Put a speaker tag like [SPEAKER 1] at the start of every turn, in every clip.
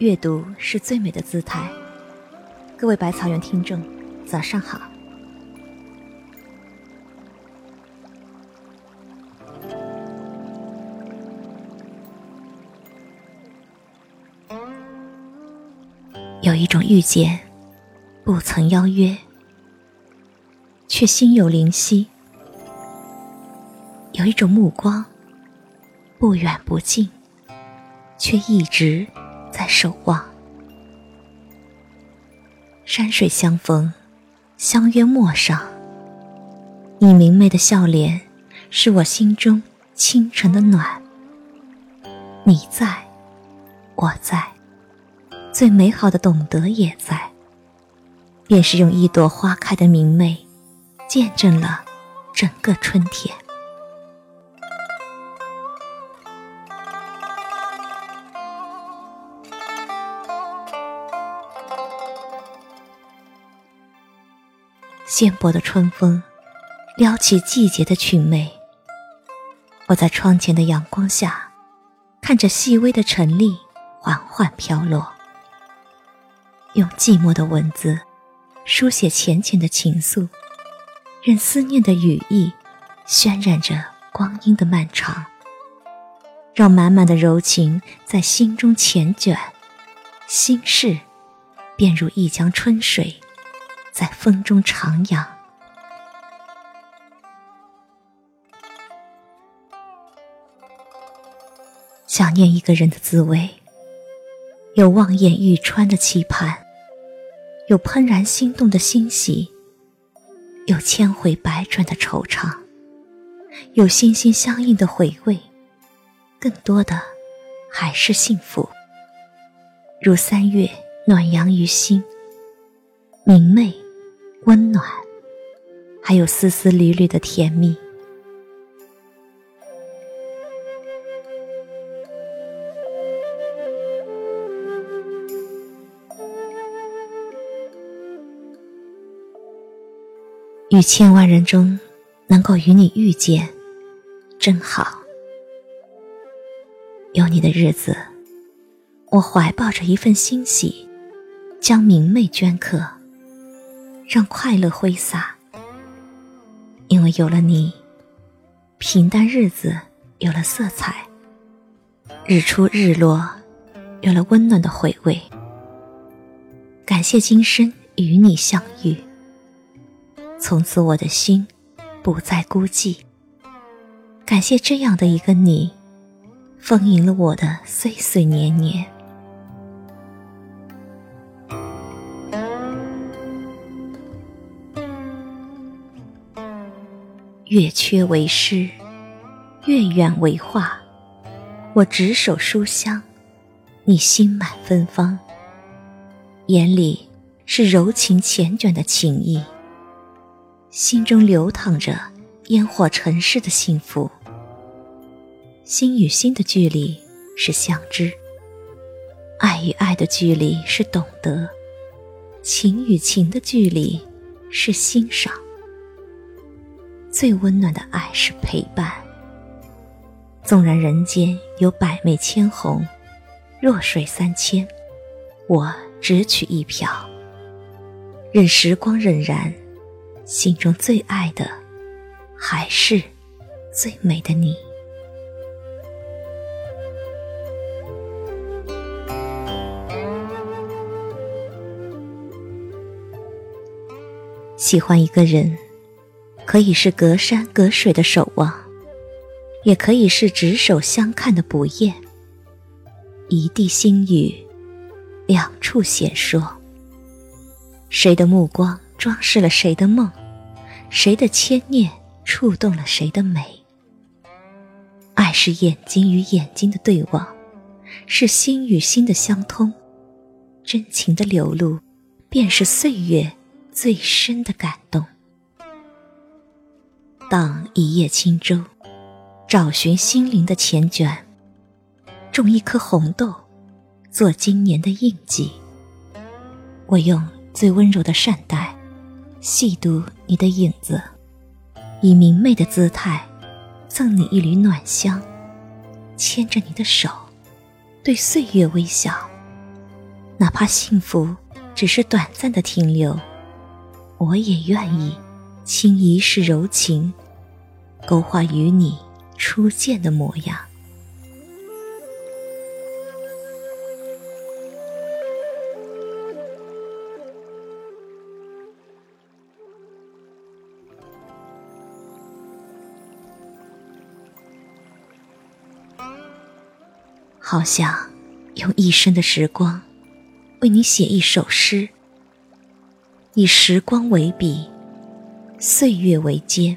[SPEAKER 1] 阅读是最美的姿态。各位百草园听众，早上好。有一种遇见，不曾邀约，却心有灵犀；有一种目光，不远不近，却一直在守望。山水相逢，相约陌上。你明媚的笑脸，是我心中清晨的暖。你在，我在。最美好的懂得也在，便是用一朵花开的明媚，见证了整个春天。纤薄的春风，撩起季节的裙袂。我在窗前的阳光下，看着细微的尘粒缓缓飘落。用寂寞的文字，书写浅浅的情愫，任思念的羽翼渲染着光阴的漫长，让满满的柔情在心中缱绻，心事便如一江春水，在风中徜徉。想念一个人的滋味。有望眼欲穿的期盼，有怦然心动的欣喜，有千回百转的惆怅，有心心相印的回味，更多的还是幸福。如三月暖阳于心，明媚、温暖，还有丝丝缕缕的甜蜜。与千万人中，能够与你遇见，真好。有你的日子，我怀抱着一份欣喜，将明媚镌刻，让快乐挥洒。因为有了你，平淡日子有了色彩，日出日落有了温暖的回味。感谢今生与你相遇。从此我的心不再孤寂。感谢这样的一个你，丰盈了我的岁岁年年。月缺为诗，月远为画。我执手书香，你心满芬芳，眼里是柔情缱绻的情意。心中流淌着烟火尘世的幸福。心与心的距离是相知，爱与爱的距离是懂得，情与情的距离是欣赏。最温暖的爱是陪伴。纵然人间有百媚千红，弱水三千，我只取一瓢。任时光荏苒。心中最爱的，还是最美的你。喜欢一个人，可以是隔山隔水的守望，也可以是执手相看的不厌。一地心语，两处闲说。谁的目光装饰了谁的梦？谁的牵念触动了谁的美？爱是眼睛与眼睛的对望，是心与心的相通，真情的流露，便是岁月最深的感动。荡一叶轻舟，找寻心灵的缱绻，种一颗红豆，做今年的印记。我用最温柔的善待。细读你的影子，以明媚的姿态赠你一缕暖香，牵着你的手，对岁月微笑，哪怕幸福只是短暂的停留，我也愿意倾一世柔情，勾画与你初见的模样。好想用一生的时光，为你写一首诗，以时光为笔，岁月为笺，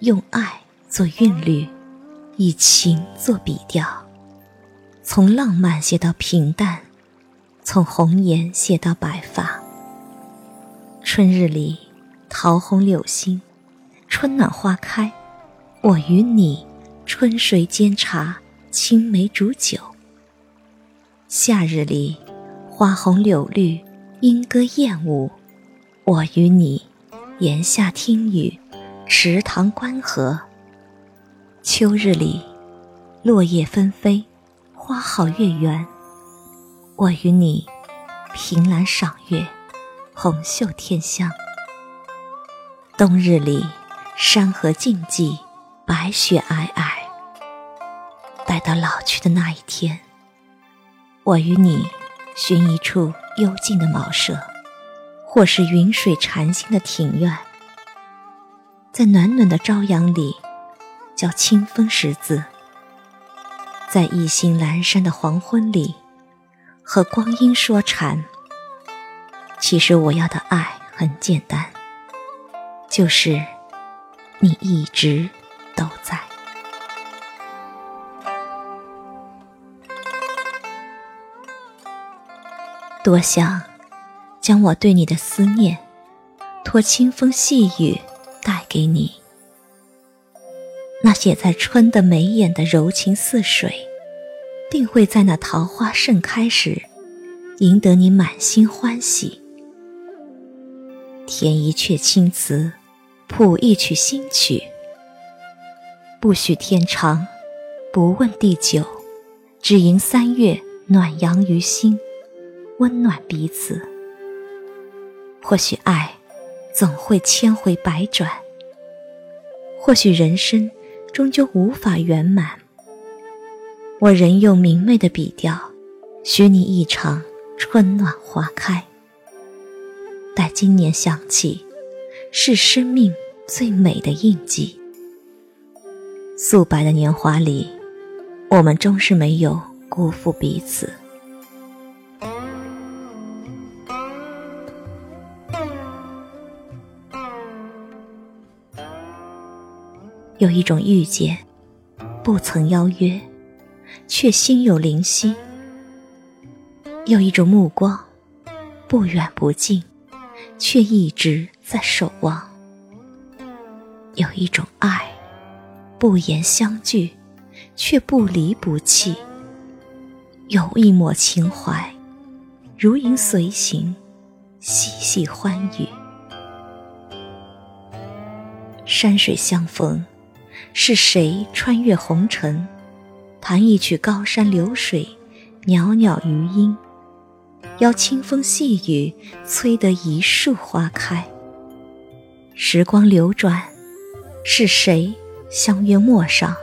[SPEAKER 1] 用爱做韵律，以情做笔调，从浪漫写到平淡，从红颜写到白发。春日里，桃红柳新，春暖花开，我与你春水煎茶。青梅煮酒，夏日里，花红柳绿，莺歌燕舞，我与你檐下听雨，池塘观荷。秋日里，落叶纷飞，花好月圆，我与你凭栏赏月，红袖添香。冬日里，山河静寂，白雪皑皑。待到老去的那一天，我与你寻一处幽静的茅舍，或是云水禅心的庭院，在暖暖的朝阳里，叫清风识字；在意兴阑珊的黄昏里，和光阴说禅。其实我要的爱很简单，就是你一直都在。多想将我对你的思念，托清风细雨带给你。那写在春的眉眼的柔情似水，定会在那桃花盛开时，赢得你满心欢喜。填一阙青词，谱一曲新曲。不许天长，不问地久，只迎三月暖阳于心。温暖彼此，或许爱总会千回百转，或许人生终究无法圆满。我仍用明媚的笔调，许你一场春暖花开。待今年想起，是生命最美的印记。素白的年华里，我们终是没有辜负彼此。有一种遇见，不曾邀约，却心有灵犀；有一种目光，不远不近，却一直在守望；有一种爱，不言相聚，却不离不弃；有一抹情怀，如影随形，细细欢愉。山水相逢。是谁穿越红尘，弹一曲高山流水，袅袅余音，邀清风细雨，催得一树花开。时光流转，是谁相约陌上，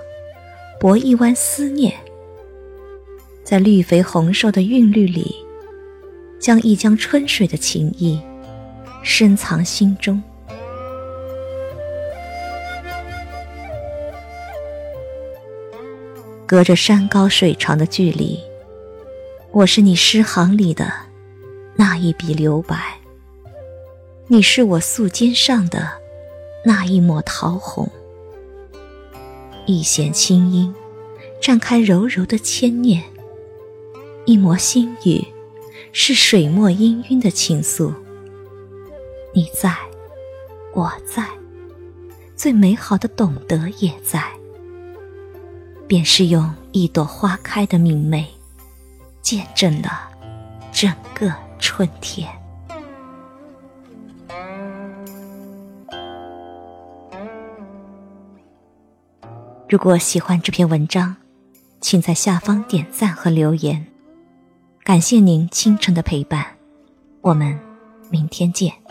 [SPEAKER 1] 博一湾思念，在绿肥红瘦的韵律里，将一江春水的情意深藏心中。隔着山高水长的距离，我是你诗行里的那一笔留白，你是我素笺上的那一抹桃红。一弦清音，绽开柔柔的牵念；一抹心语，是水墨氤氲的情愫。你在，我在，最美好的懂得也在。便是用一朵花开的明媚，见证了整个春天。如果喜欢这篇文章，请在下方点赞和留言。感谢您清晨的陪伴，我们明天见。